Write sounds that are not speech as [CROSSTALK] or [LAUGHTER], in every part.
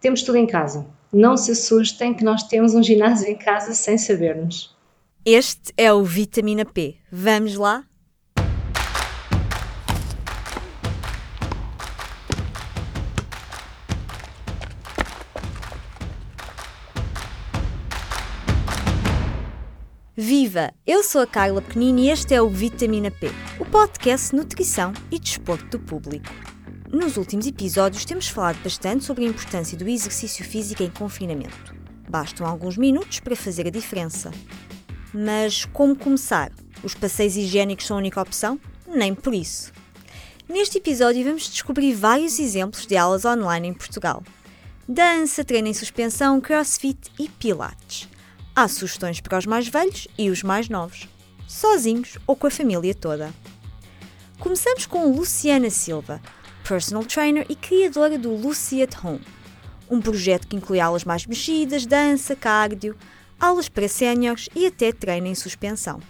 Temos tudo em casa. Não se assustem que nós temos um ginásio em casa sem sabermos. Este é o Vitamina P. Vamos lá? Viva! Eu sou a Carla Pequenini e este é o Vitamina P, o podcast Nutrição e Desporto do Público. Nos últimos episódios temos falado bastante sobre a importância do exercício físico em confinamento. Bastam alguns minutos para fazer a diferença. Mas como começar? Os passeios higiênicos são a única opção? Nem por isso. Neste episódio vamos descobrir vários exemplos de aulas online em Portugal. Dança, treino em suspensão, crossfit e pilates. Há sugestões para os mais velhos e os mais novos, sozinhos ou com a família toda. Começamos com Luciana Silva, personal trainer e criadora do Lucy at Home, um projeto que inclui aulas mais mexidas, dança, cardio, aulas para séniores e até treino em suspensão.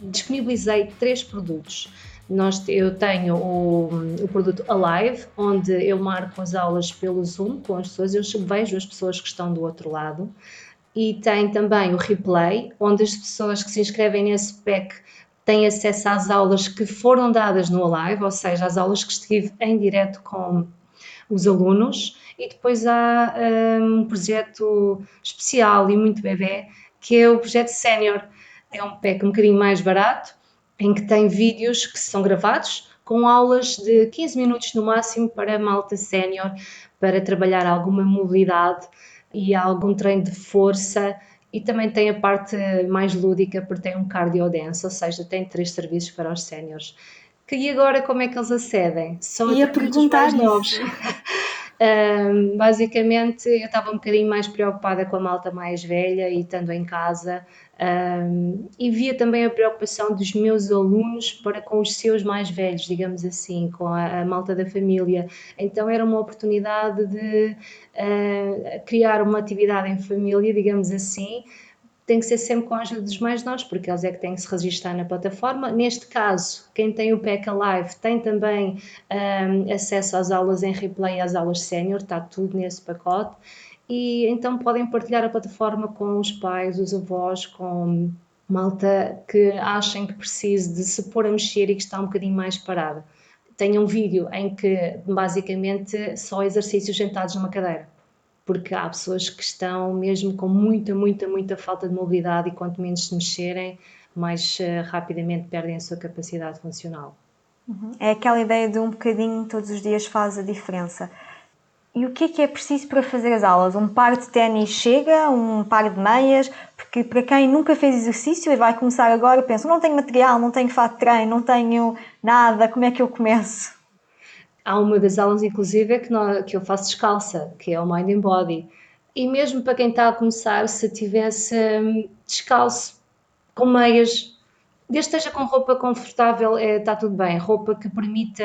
Disponibilizei três produtos. Nós, eu tenho o, o, produto Alive, onde eu marco as aulas pelo Zoom com as pessoas, eu vejo as pessoas que estão do outro lado e tem também o replay, onde as pessoas que se inscrevem nesse pack têm acesso às aulas que foram dadas no live, ou seja, às aulas que estive em direto com os alunos. E depois há um, um projeto especial e muito bebê, que é o projeto Sénior. É um pack um bocadinho mais barato, em que tem vídeos que são gravados, com aulas de 15 minutos no máximo para malta sénior, para trabalhar alguma mobilidade e algum treino de força e também tem a parte mais lúdica porque tem um cardio dance, ou seja, tem três serviços para os séniores. E agora como é que eles acedem? São Ia perguntar novos. [LAUGHS] Um, basicamente, eu estava um bocadinho mais preocupada com a malta mais velha e estando em casa, um, e via também a preocupação dos meus alunos para com os seus mais velhos, digamos assim, com a, a malta da família. Então era uma oportunidade de uh, criar uma atividade em família, digamos assim, tem que ser sempre com a ajuda dos mais novos, porque eles é que têm que se registrar na plataforma. Neste caso, quem tem o PEC Live tem também um, acesso às aulas em replay, às aulas sénior, está tudo nesse pacote. E então podem partilhar a plataforma com os pais, os avós, com malta que achem que precise de se pôr a mexer e que está um bocadinho mais parada. Tem um vídeo em que basicamente só exercícios sentados numa cadeira porque há pessoas que estão mesmo com muita, muita, muita falta de mobilidade e quanto menos se mexerem, mais uh, rapidamente perdem a sua capacidade funcional. Uhum. É aquela ideia de um bocadinho todos os dias faz a diferença. E o que é que é preciso para fazer as aulas? Um par de ténis chega? Um par de meias? Porque para quem nunca fez exercício e vai começar agora, pensa, não tenho material, não tenho fato de treino, não tenho nada, como é que eu começo? Há uma das aulas, inclusive, que, nós, que eu faço descalça, que é o Mind and Body. E mesmo para quem está a começar, se tivesse hum, descalço, com meias, desde que esteja com roupa confortável, é, está tudo bem. Roupa que permita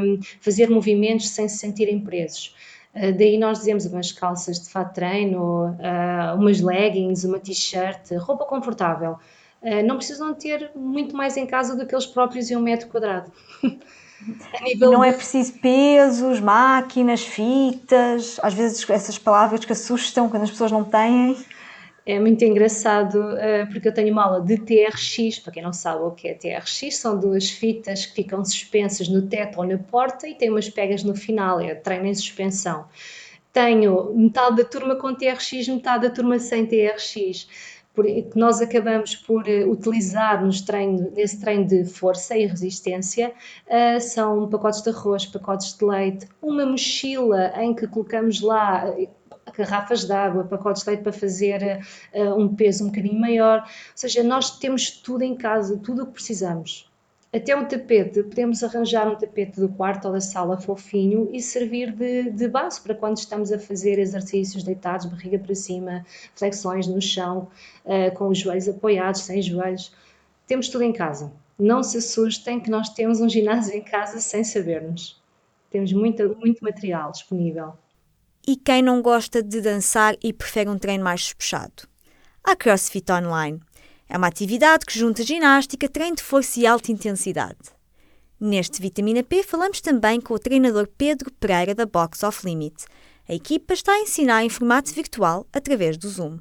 um, fazer movimentos sem se sentirem presos. Uh, daí nós dizemos umas calças de fato treino, uh, umas leggings, uma t-shirt, roupa confortável. Uh, não precisam ter muito mais em casa do que eles próprios e um metro quadrado. [LAUGHS] não é preciso pesos, máquinas, fitas, às vezes essas palavras que assustam quando as pessoas não têm. É muito engraçado eh, porque eu tenho uma aula de TRX, para quem não sabe o que é TRX, são duas fitas que ficam suspensas no teto ou na porta e tem umas pegas no final, é treino em suspensão. Tenho metade da turma com TRX, metade da turma sem TRX que nós acabamos por eh, utilizar nos treino, nesse treino de força e resistência uh, são pacotes de arroz, pacotes de leite, uma mochila em que colocamos lá garrafas de água, pacotes de leite para fazer uh, um peso um bocadinho maior. Ou seja, nós temos tudo em casa, tudo o que precisamos. Até um tapete, podemos arranjar um tapete do quarto ou da sala fofinho e servir de, de base para quando estamos a fazer exercícios deitados, barriga para cima, flexões no chão, uh, com os joelhos apoiados, sem joelhos. Temos tudo em casa. Não se assustem que nós temos um ginásio em casa sem sabermos. Temos muito, muito material disponível. E quem não gosta de dançar e prefere um treino mais despechado? Há CrossFit Online é uma atividade que junta ginástica, treino de força e alta intensidade. Neste Vitamina P falamos também com o treinador Pedro Pereira da Box Off Limit, A equipa está a ensinar em formato virtual através do Zoom.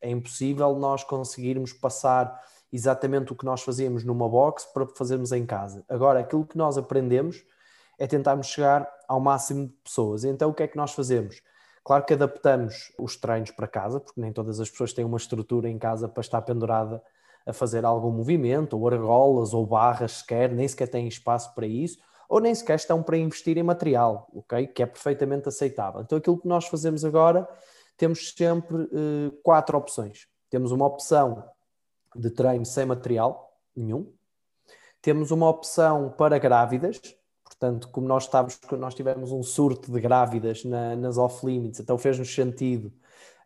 É impossível nós conseguirmos passar exatamente o que nós fazíamos numa box para fazermos em casa. Agora, aquilo que nós aprendemos é tentarmos chegar ao máximo de pessoas. Então, o que é que nós fazemos? Claro que adaptamos os treinos para casa, porque nem todas as pessoas têm uma estrutura em casa para estar pendurada a fazer algum movimento, ou argolas, ou barras sequer, nem sequer têm espaço para isso, ou nem sequer estão para investir em material, ok? Que é perfeitamente aceitável. Então, aquilo que nós fazemos agora, temos sempre uh, quatro opções. Temos uma opção de treino sem material nenhum. Temos uma opção para grávidas, portanto, como nós, estávamos, nós tivemos um surto de grávidas na, nas off-limits, então fez-nos sentido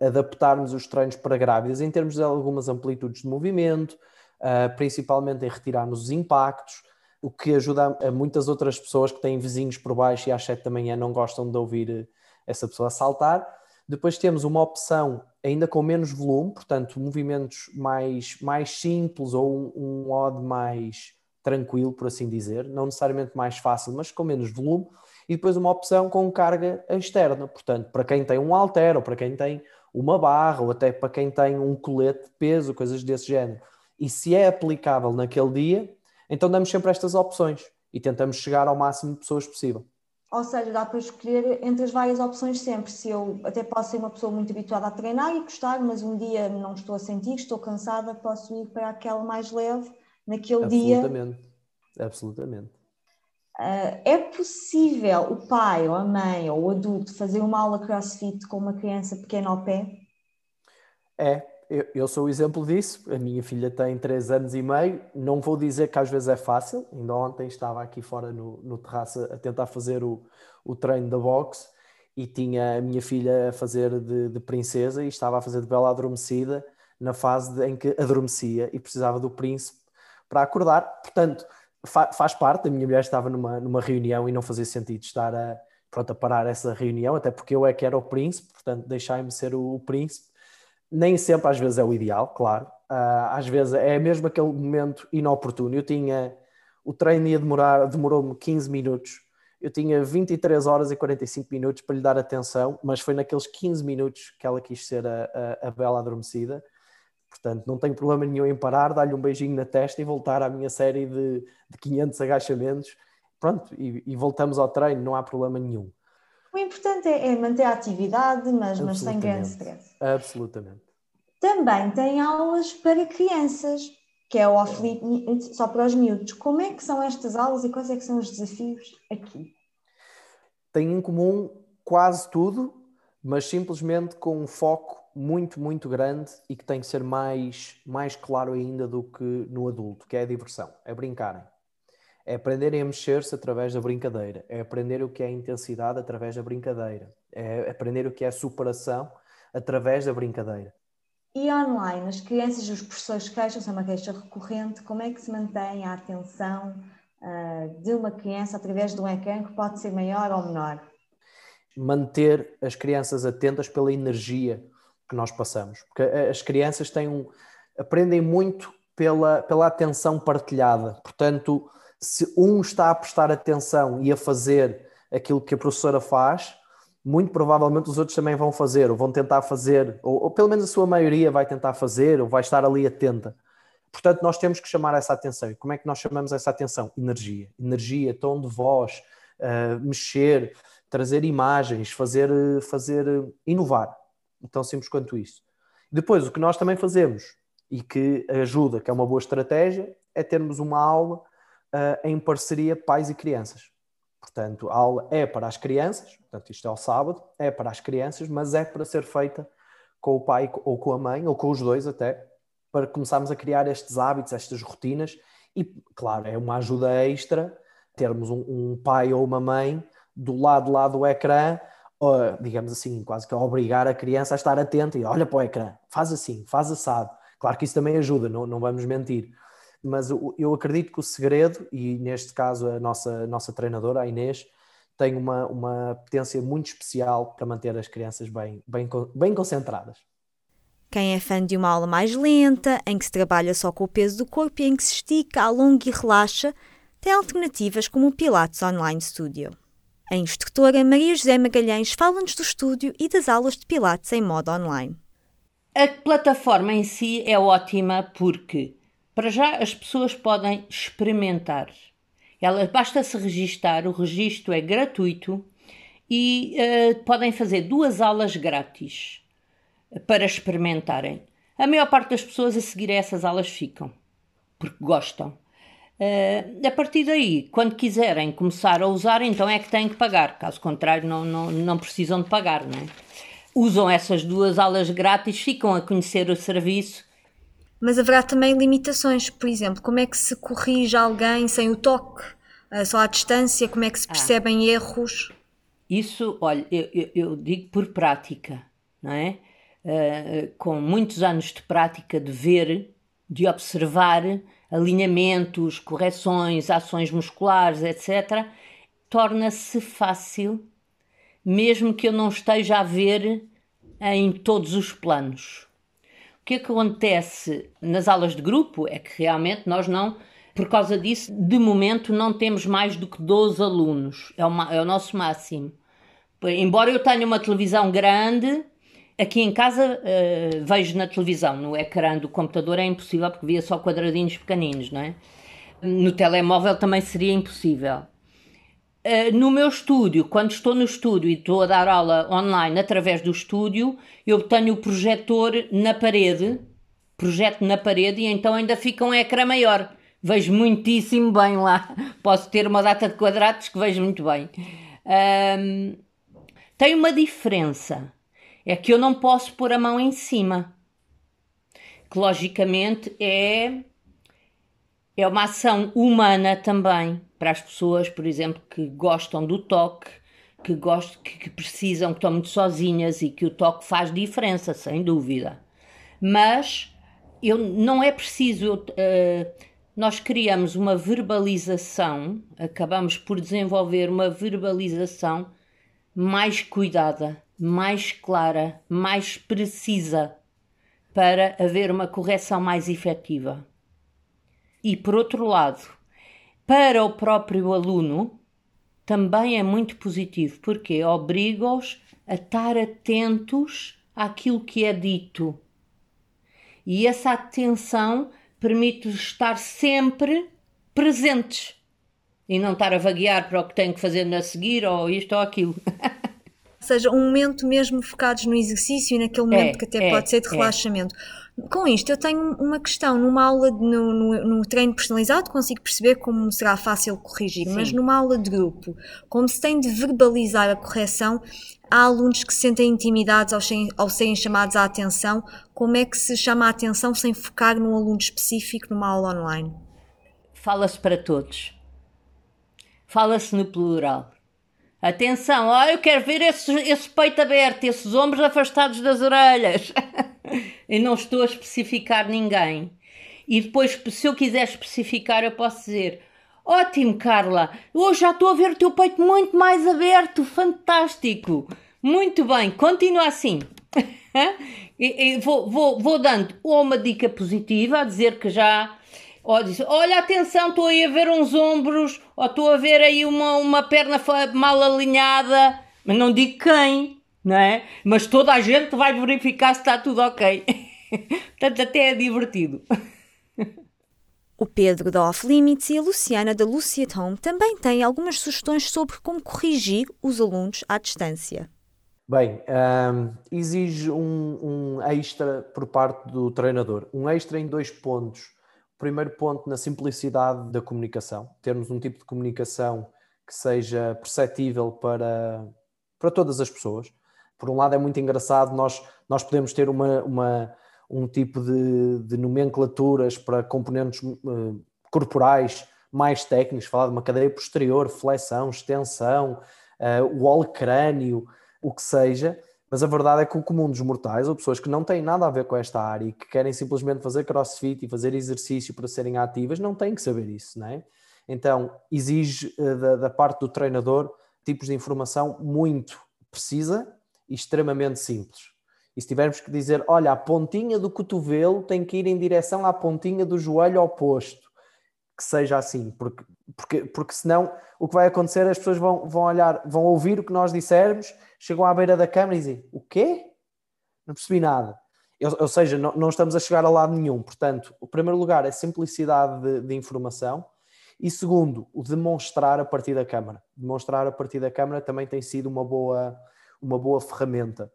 adaptarmos os treinos para grávidas em termos de algumas amplitudes de movimento, uh, principalmente em retirarmos os impactos, o que ajuda a, muitas outras pessoas que têm vizinhos por baixo e às 7 da manhã não gostam de ouvir eh, essa pessoa saltar. Depois temos uma opção ainda com menos volume, portanto, movimentos mais, mais simples ou um, um odd mais tranquilo, por assim dizer, não necessariamente mais fácil, mas com menos volume, e depois uma opção com carga externa, portanto, para quem tem um halter ou para quem tem uma barra ou até para quem tem um colete de peso, coisas desse género. E se é aplicável naquele dia, então damos sempre estas opções e tentamos chegar ao máximo de pessoas possível. Ou seja, dá para escolher entre as várias opções sempre. Se eu até posso ser uma pessoa muito habituada a treinar e gostar, mas um dia não estou a sentir, estou cansada, posso ir para aquela mais leve naquele absolutamente, dia. Absolutamente. Uh, é possível o pai ou a mãe ou o adulto fazer uma aula crossfit com uma criança pequena ao pé? É, eu, eu, sou o exemplo disso. A minha filha tem 3 anos e meio. Não vou dizer que às vezes é fácil. Ainda ontem estava aqui fora no, no terraço a tentar fazer o, o treino da boxe e tinha a minha filha a fazer de, de princesa e estava a fazer de bela adormecida na fase de, em que adormecia e precisava do príncipe para acordar. Portanto, fa faz parte, a minha mulher estava numa, numa reunião e não fazia sentido estar a, pronto, a parar essa reunião, até porque eu é que era o príncipe, portanto deixai-me ser o, o, príncipe. Nem sempre às vezes é o ideal, claro. Uh, às vezes é mesmo aquele momento inoportuno. Eu tinha, o treino ia demorar, demorou-me 15 minutos, eu tinha 23 horas e 45 minutos para lhe dar atenção, mas foi naqueles 15 minutos que ela quis ser a, a, a bela adormecida Portanto, não tenho problema nenhum em parar, dar-lhe um beijinho na testa e voltar à minha série de, de 500 agachamentos. Pronto, e, e, voltamos ao treino, não há problema nenhum. O importante é, é manter a atividade, mas, mas sem grande stress. Absolutamente. Também tem aulas para crianças, que é o off-limit só para os miúdos. Como é que são estas aulas e quais é que são os desafios aqui? Tem em comum quase tudo, mas simplesmente com um foco muito, muito grande e que tem que ser mais, mais claro ainda do que no adulto, que é a diversão, é brincarem. É aprenderem a mexer-se através da brincadeira, é aprender o que é intensidade através da brincadeira, é aprender o que é superação através da brincadeira. E online, as crianças e os professores queixam-se, é uma queixa recorrente, como é que se mantém a atenção uh, de uma criança através de um ecrã que pode ser maior ou menor? Manter as crianças atentas pela energia que nós passamos. Porque as crianças têm um, aprendem muito pela, pela atenção partilhada. Portanto, se um está a prestar atenção e a fazer aquilo que a professora faz, muito provavelmente os outros também vão fazer, ou vão tentar fazer, ou, ou, pelo menos a sua maioria vai tentar fazer, ou vai estar ali atenta. Portanto, nós temos que chamar essa atenção. E como é que nós chamamos essa atenção? Energia. Energia, tom de voz, uh, mexer, trazer imagens, fazer, fazer inovar tão simples quanto isso. Depois, o que nós também fazemos e que ajuda, que é uma boa estratégia, é termos uma aula uh, em parceria pais e crianças. Portanto, a aula é para as crianças, portanto, isto é ao sábado, é para as crianças, mas é para ser feita com o pai ou com a mãe, ou com os dois até, para começarmos a criar estes hábitos, estas rotinas. E, claro, é uma ajuda extra termos um, um pai ou uma mãe do lado lá do ecrã digamos assim, quase que obrigar a criança a estar atenta e olha para o ecrã, faz assim, faz assado. Claro que isso também ajuda, não, não vamos mentir. Mas eu acredito que o segredo, e neste caso a nossa, nossa treinadora, a Inês, tem uma, uma potência muito especial para manter as crianças bem, bem, bem concentradas. Quem é fã de uma aula mais lenta, em que se trabalha só com o peso do corpo e em que se estica, alonga e relaxa, tem alternativas como o Pilates Online Studio. A instrutora Maria José Magalhães fala-nos do estúdio e das aulas de Pilates em modo online. A plataforma em si é ótima porque, para já, as pessoas podem experimentar. Ela, basta se registar, o registro é gratuito e uh, podem fazer duas aulas grátis para experimentarem. A maior parte das pessoas a seguir a essas aulas ficam, porque gostam. Uh, a partir daí, quando quiserem começar a usar, então é que têm que pagar. Caso contrário, não, não, não precisam de pagar. Não é? Usam essas duas aulas grátis, ficam a conhecer o serviço. Mas haverá também limitações. Por exemplo, como é que se corrige alguém sem o toque? Uh, só à distância? Como é que se ah. percebem ah. erros? Isso, olha, eu, eu, eu, digo por prática, não é? Uh, com muitos anos de prática de ver, de observar alinhamentos, correções, ações musculares, etc., torna-se fácil, mesmo que eu não esteja a ver em todos os planos. O que, é que acontece nas aulas de grupo é que realmente nós não, por causa disso, de momento não temos mais do que 12 alunos, é, uma, é o nosso máximo. Embora eu tenha uma televisão grande, Aqui em casa uh, vejo na televisão, no ecrã do computador é impossível porque via só quadradinhos pequeninos, não é? No telemóvel também seria impossível. Uh, no meu estúdio, quando estou no estúdio e estou a dar aula online através do estúdio, eu tenho o projetor na parede, projeto na parede e então ainda fica um ecrã maior. Vejo muitíssimo bem lá. [LAUGHS] Posso ter uma data de quadrados que vejo muito bem. Um, tem uma diferença é que eu não posso pôr a mão em cima. Que logicamente é, é uma ação humana também para as pessoas, por exemplo, que gostam do toque, que, gostam, que, que precisam, que estão muito sozinhas e que o toque faz diferença, sem dúvida. Mas eu, não é preciso. Eu, uh, nós criamos uma verbalização, acabamos por desenvolver uma verbalização mais cuidada, mais clara, mais precisa, para haver uma correção mais efetiva. E por outro lado, para o próprio aluno, também é muito positivo, porque obriga-os a estar atentos àquilo que é dito. E essa atenção permite-os estar sempre presentes e não estar a vaguear para o que têm que fazer a seguir ou isto ou aquilo. [LAUGHS] seja, um momento mesmo focados no exercício e naquele momento é, que até é, pode ser de é. relaxamento. Com isto, eu tenho uma questão. Numa aula, de, no, no, no, treino personalizado, consigo perceber como será fácil corrigir, Sim. mas numa aula de grupo, como se tem de verbalizar a correção, há alunos que se sentem intimidados ao, ao serem chamados à atenção. Como é que se chama a atenção sem focar num aluno específico numa aula online? Fala-se para todos. Fala-se no plural. Atenção, ó, eu quero ver esse, esse peito aberto, esses ombros afastados das orelhas. [LAUGHS] e não estou a especificar ninguém. E depois, se eu quiser especificar, eu posso dizer: Ótimo, Carla, hoje já estou a ver o teu peito muito mais aberto, fantástico. Muito bem, continua assim. [LAUGHS] e, e vou, vou, vou dando ou uma dica positiva, a dizer que já ou diz, olha, atenção, estou aí a ver uns ombros, ou estou a ver aí uma, uma perna mal alinhada, mas não digo quem, não é? Mas toda a gente vai verificar se está tudo ok. [LAUGHS] Portanto, até é divertido. O Pedro da Off Limits e a Luciana da Lucy at Home também têm algumas sugestões sobre como corrigir os alunos à distância. Bem, um, exige um, um extra por parte do treinador, um extra em dois pontos primeiro ponto na simplicidade da comunicação, termos um tipo de comunicação que seja perceptível para, para todas as pessoas. Por um lado, é muito engraçado, nós, nós podemos ter uma, uma um tipo de, de nomenclaturas para componentes uh, corporais mais técnicos, falar de uma cadeia posterior, flexão, extensão, uh, o crânio, o que seja, mas a verdade é que o comum dos mortais, ou pessoas que não têm nada a ver com esta área e que querem simplesmente fazer crossfit e fazer exercício para serem ativas, não têm que saber isso, não é? Então, exige uh, da, da, parte do treinador tipos de informação muito precisa e extremamente simples. E se tivermos que dizer, olha, a pontinha do cotovelo tem que ir em direção à pontinha do joelho oposto, que seja assim, porque, porque, porque senão o que vai acontecer é as pessoas vão, vão olhar, vão ouvir o que nós dissermos, chegam à beira da câmara e dizem: O quê? Não percebi nada. Ou, ou seja, não, não, estamos a chegar a lado nenhum. Portanto, o primeiro lugar é simplicidade de, de informação. E segundo, o demonstrar a partir da câmara. Demonstrar a partir da câmara também tem sido uma boa, uma boa ferramenta.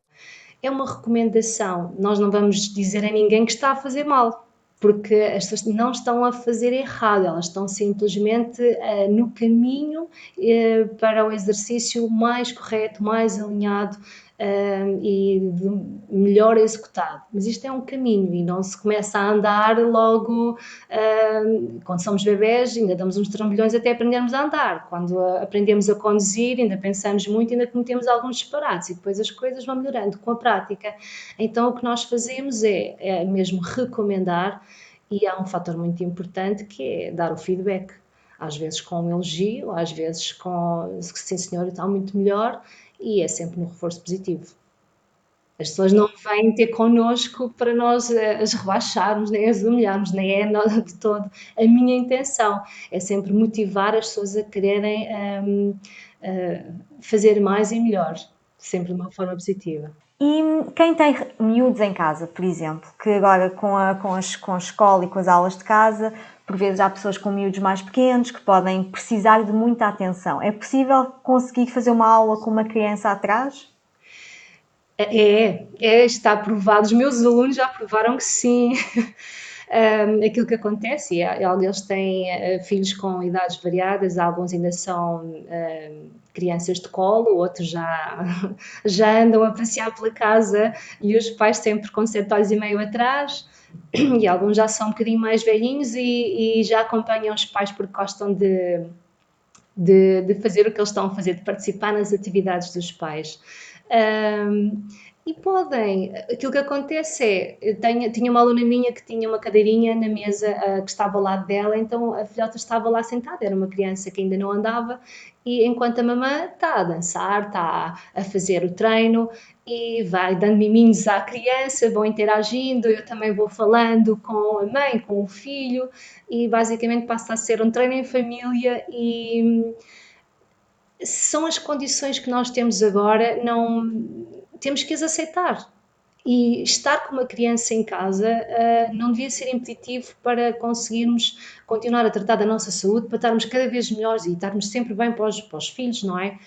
É uma recomendação. Nós não vamos dizer a ninguém que está a fazer mal porque as pessoas não estão a fazer errado, elas estão simplesmente uh, no caminho uh, para o exercício mais correto, mais alinhado uh, e melhor executado. Mas isto é um caminho e não se começa a andar logo uh, quando somos bebés, ainda damos uns trambolhões até aprendermos a andar. Quando aprendemos a conduzir, ainda pensamos muito, ainda cometemos alguns disparates e depois as coisas vão melhorando com a prática. Então o que nós fazemos é, é mesmo recomendar e há um fator muito importante que é dar o feedback às vezes com um elogio, às vezes com sim senhor, está muito melhor, e é sempre no reforço positivo. As pessoas não vêm ter connosco para nós eh, as rebaixarmos, nem as humilharmos, nem é de todo a minha intenção. É sempre motivar as pessoas a quererem um, uh, eh, fazer mais e melhor, sempre de uma forma positiva. E quem tem miúdos em casa, por exemplo, que agora com a, com, as, com a escola e com as aulas de casa por vezes há pessoas com miúdos mais pequenos que podem precisar de muita atenção. É possível conseguir fazer uma aula com uma criança atrás? É, é, está provado. Os meus alunos já provaram que sim. [LAUGHS] Um, aquilo que acontece, é, eles têm uh, filhos com idades variadas, alguns ainda são crianças de colo, outros já, [LAUGHS] já andam a passear pela casa e os pais sempre com sete olhos e meio atrás e alguns já são um bocadinho mais velhinhos e, e já acompanham os pais porque gostam de, de, de, fazer o que eles estão a fazer, de participar nas atividades dos pais. Um, e podem. Aquilo que acontece é, tenho, tinha uma aluna minha que tinha uma cadeirinha na mesa uh, que estava ao lado dela, então a filhota estava lá sentada, era uma criança que ainda não andava, e enquanto a mamã está a dançar, está a fazer o treino e vai dando miminhos à criança, vão interagindo, eu também vou falando com a mãe, com o filho, e basicamente passa a ser um treino em família e hum, são as condições que nós temos agora, não temos que as aceitar. E estar com uma criança em casa uh, não devia ser impeditivo para conseguirmos continuar a tratar da nossa saúde, para estarmos cada vez melhores e estarmos sempre bem para os, para os filhos, não é?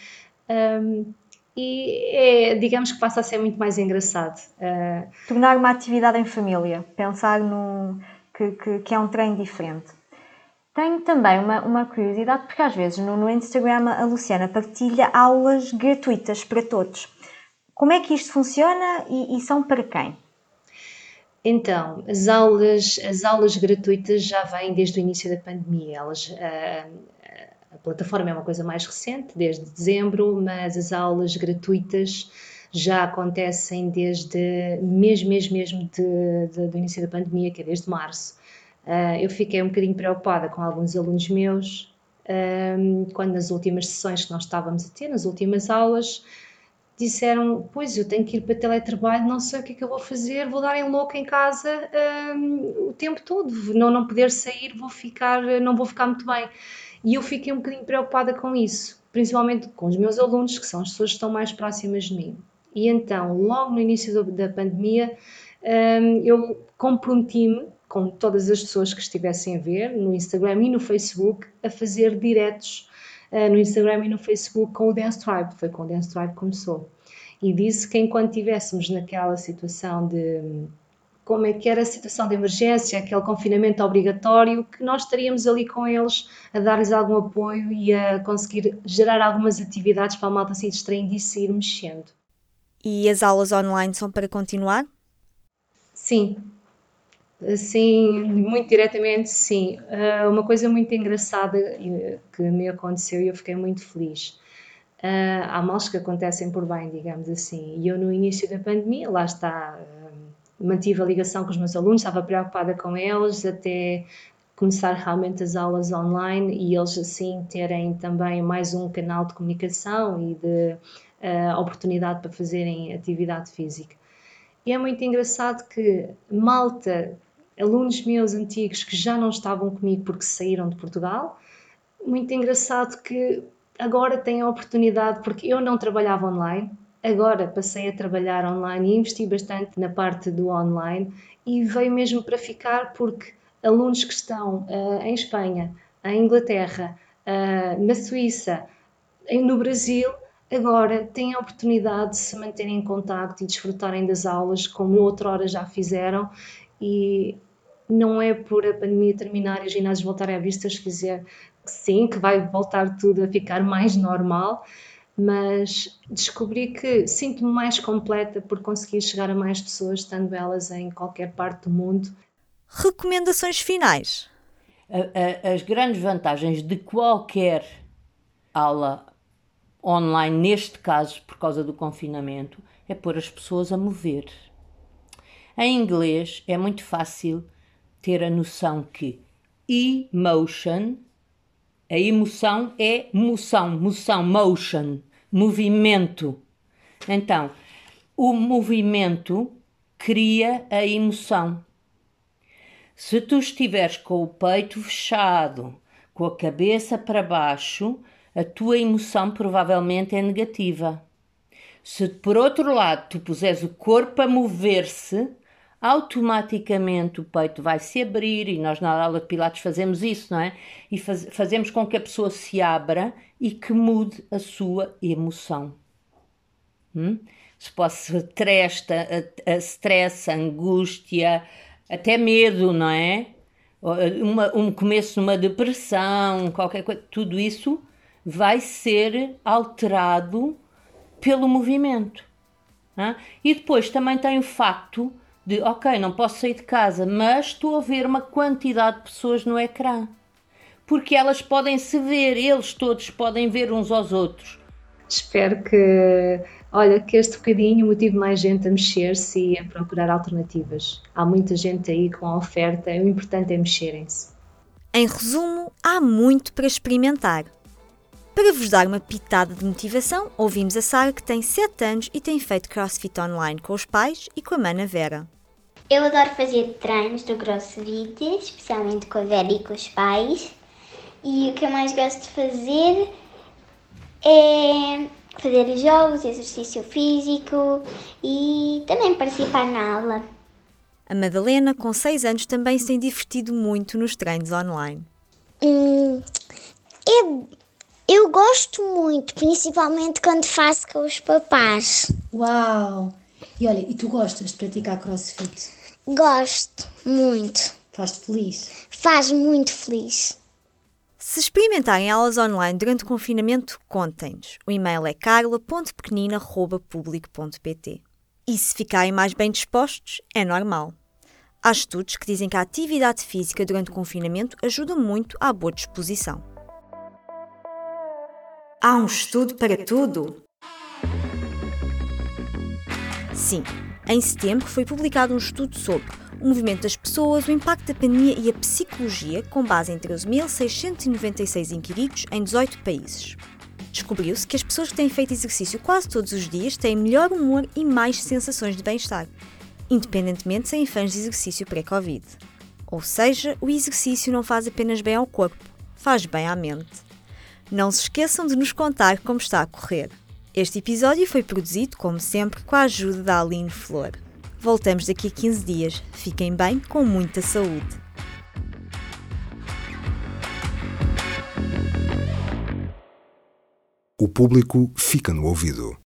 Um, e é, digamos que passa a ser muito mais engraçado. Uh, Tornar uma atividade em família, pensar no, que, que, que é um treino diferente. Tenho também uma, uma curiosidade, porque às vezes no, no Instagram a Luciana partilha aulas gratuitas para todos. Como é que isto funciona e, e são para quem? Então, as aulas, as aulas gratuitas já vêm desde o início da pandemia. Elas, a, ah, a plataforma é uma coisa mais recente, desde dezembro, mas as aulas gratuitas já acontecem desde mesmo, mesmo, mesmo de, de, do início da pandemia, que é desde março. Uh, eu fiquei um bocadinho preocupada com alguns alunos meus, ah, quando nas últimas sessões que nós estávamos a ter, nas últimas aulas, disseram: Pois eu tenho que ir para teletrabalho, não sei o que é que eu vou fazer, vou dar em louco em casa um, o tempo todo, não, não poder sair, vou ficar, não vou ficar muito bem. E eu fiquei um bocadinho preocupada com isso, principalmente com os meus alunos, que são as pessoas que estão mais próximas de mim. E então, logo no início da pandemia, um, eu comprometi-me com todas as pessoas que estivessem a ver, no Instagram e no Facebook, a fazer diretos no Instagram e no Facebook com o Dance Tribe. Foi com o Dance Tribe que começou. E disse que enquanto estivéssemos naquela situação de como é que era a situação de emergência, aquele confinamento obrigatório, que nós estaríamos ali com eles a dar-lhes algum apoio e a conseguir gerar algumas atividades para a malta se distraindo e se ir mexendo. E as aulas online são para continuar? Sim, Assim, muito diretamente, sim. Uh, uma coisa muito engraçada que me aconteceu e eu fiquei muito feliz. Uh, há males que acontecem por bem, digamos assim. E eu, no início da pandemia, lá está, uh, mantive a ligação com os meus alunos, estava preocupada com eles, até começar realmente as aulas online e eles, assim, terem também mais um canal de comunicação e de oportunidade para fazerem atividade física. E é muito engraçado que malta alunos meus antigos que já não estavam comigo porque saíram de Portugal. Muito engraçado que agora têm a oportunidade, porque eu não trabalhava online, agora passei a trabalhar online e investi bastante na parte do online e veio mesmo para ficar porque alunos que estão uh, em Espanha, em Inglaterra, uh, na Suíça, no Brasil, agora têm a oportunidade de se manterem em contato e desfrutarem das aulas como outrora já fizeram e não é por a pandemia terminar e os ginásios voltarem à vista dizer que sim, que vai voltar tudo a ficar mais normal, mas descobri que sinto-me mais completa por conseguir chegar a mais pessoas, estando elas em qualquer parte do mundo. Recomendações finais. As grandes vantagens de qualquer aula online, neste caso por causa do confinamento, é pôr as pessoas a mover. Em inglês é muito fácil ter a noção que emotion, a emoção é moção, moção, motion, movimento. Então, o movimento cria a emoção. Se tu estiveres com o peito fechado, com a cabeça para baixo, a tua emoção provavelmente é negativa. Se por outro lado tu puseres o corpo a mover-se, automaticamente o peito vai se abrir e nós na aula de Pilates fazemos isso, não é? E faz, fazemos com que a pessoa se abra e que mude a sua emoção. Hum? Se ser stress, a, a stress, a angústia, até medo, não é? Uma, um começo de uma depressão, qualquer coisa, tudo isso vai ser alterado pelo movimento. E depois também tem o facto de, ok, não posso sair de casa, mas estou a ver uma quantidade de pessoas no ecrã. Porque elas podem se ver, eles todos podem ver uns aos outros. Espero que, olha, que este bocadinho motive mais gente a mexer-se e a procurar alternativas. Há muita gente aí com a oferta, o importante é mexerem-se. Em resumo, há muito para experimentar. Para vos dar uma pitada de motivação, ouvimos a Sara que tem 7 anos e tem feito crossfit online com os pais e com a mana Vera. Eu adoro fazer treinos do crossfit, especialmente com a Vera e com os pais. E o que eu mais gosto de fazer é fazer jogos, exercício físico e também participar na aula. A Madalena, com 6 anos, também se tem divertido muito nos treinos online. Hum, eu eu gosto muito, principalmente quando faço com os papás. Uau! E olha, e tu gostas de praticar crossfit? Gosto muito. Faz-te feliz? Faz muito feliz. Se experimentarem aulas online durante o confinamento, contem-nos. O e-mail é carla.pequenina.publico.pt. E se ficarem mais bem dispostos, é normal. Há estudos que dizem que a atividade física durante o confinamento ajuda muito à boa disposição. Há um estudo para tudo? Sim, em setembro foi publicado um estudo sobre o movimento das pessoas, o impacto da pandemia e a psicologia, com base em 13.696 inquiridos em 18 países. Descobriu-se que as pessoas que têm feito exercício quase todos os dias têm melhor humor e mais sensações de bem-estar, independentemente de serem fãs de exercício pré-Covid. Ou seja, o exercício não faz apenas bem ao corpo, faz bem à mente. Não se esqueçam de nos contar como está a correr. Este episódio foi produzido, como sempre, com a ajuda da Aline Flor. Voltamos daqui a 15 dias. Fiquem bem, com muita saúde. O público fica no ouvido.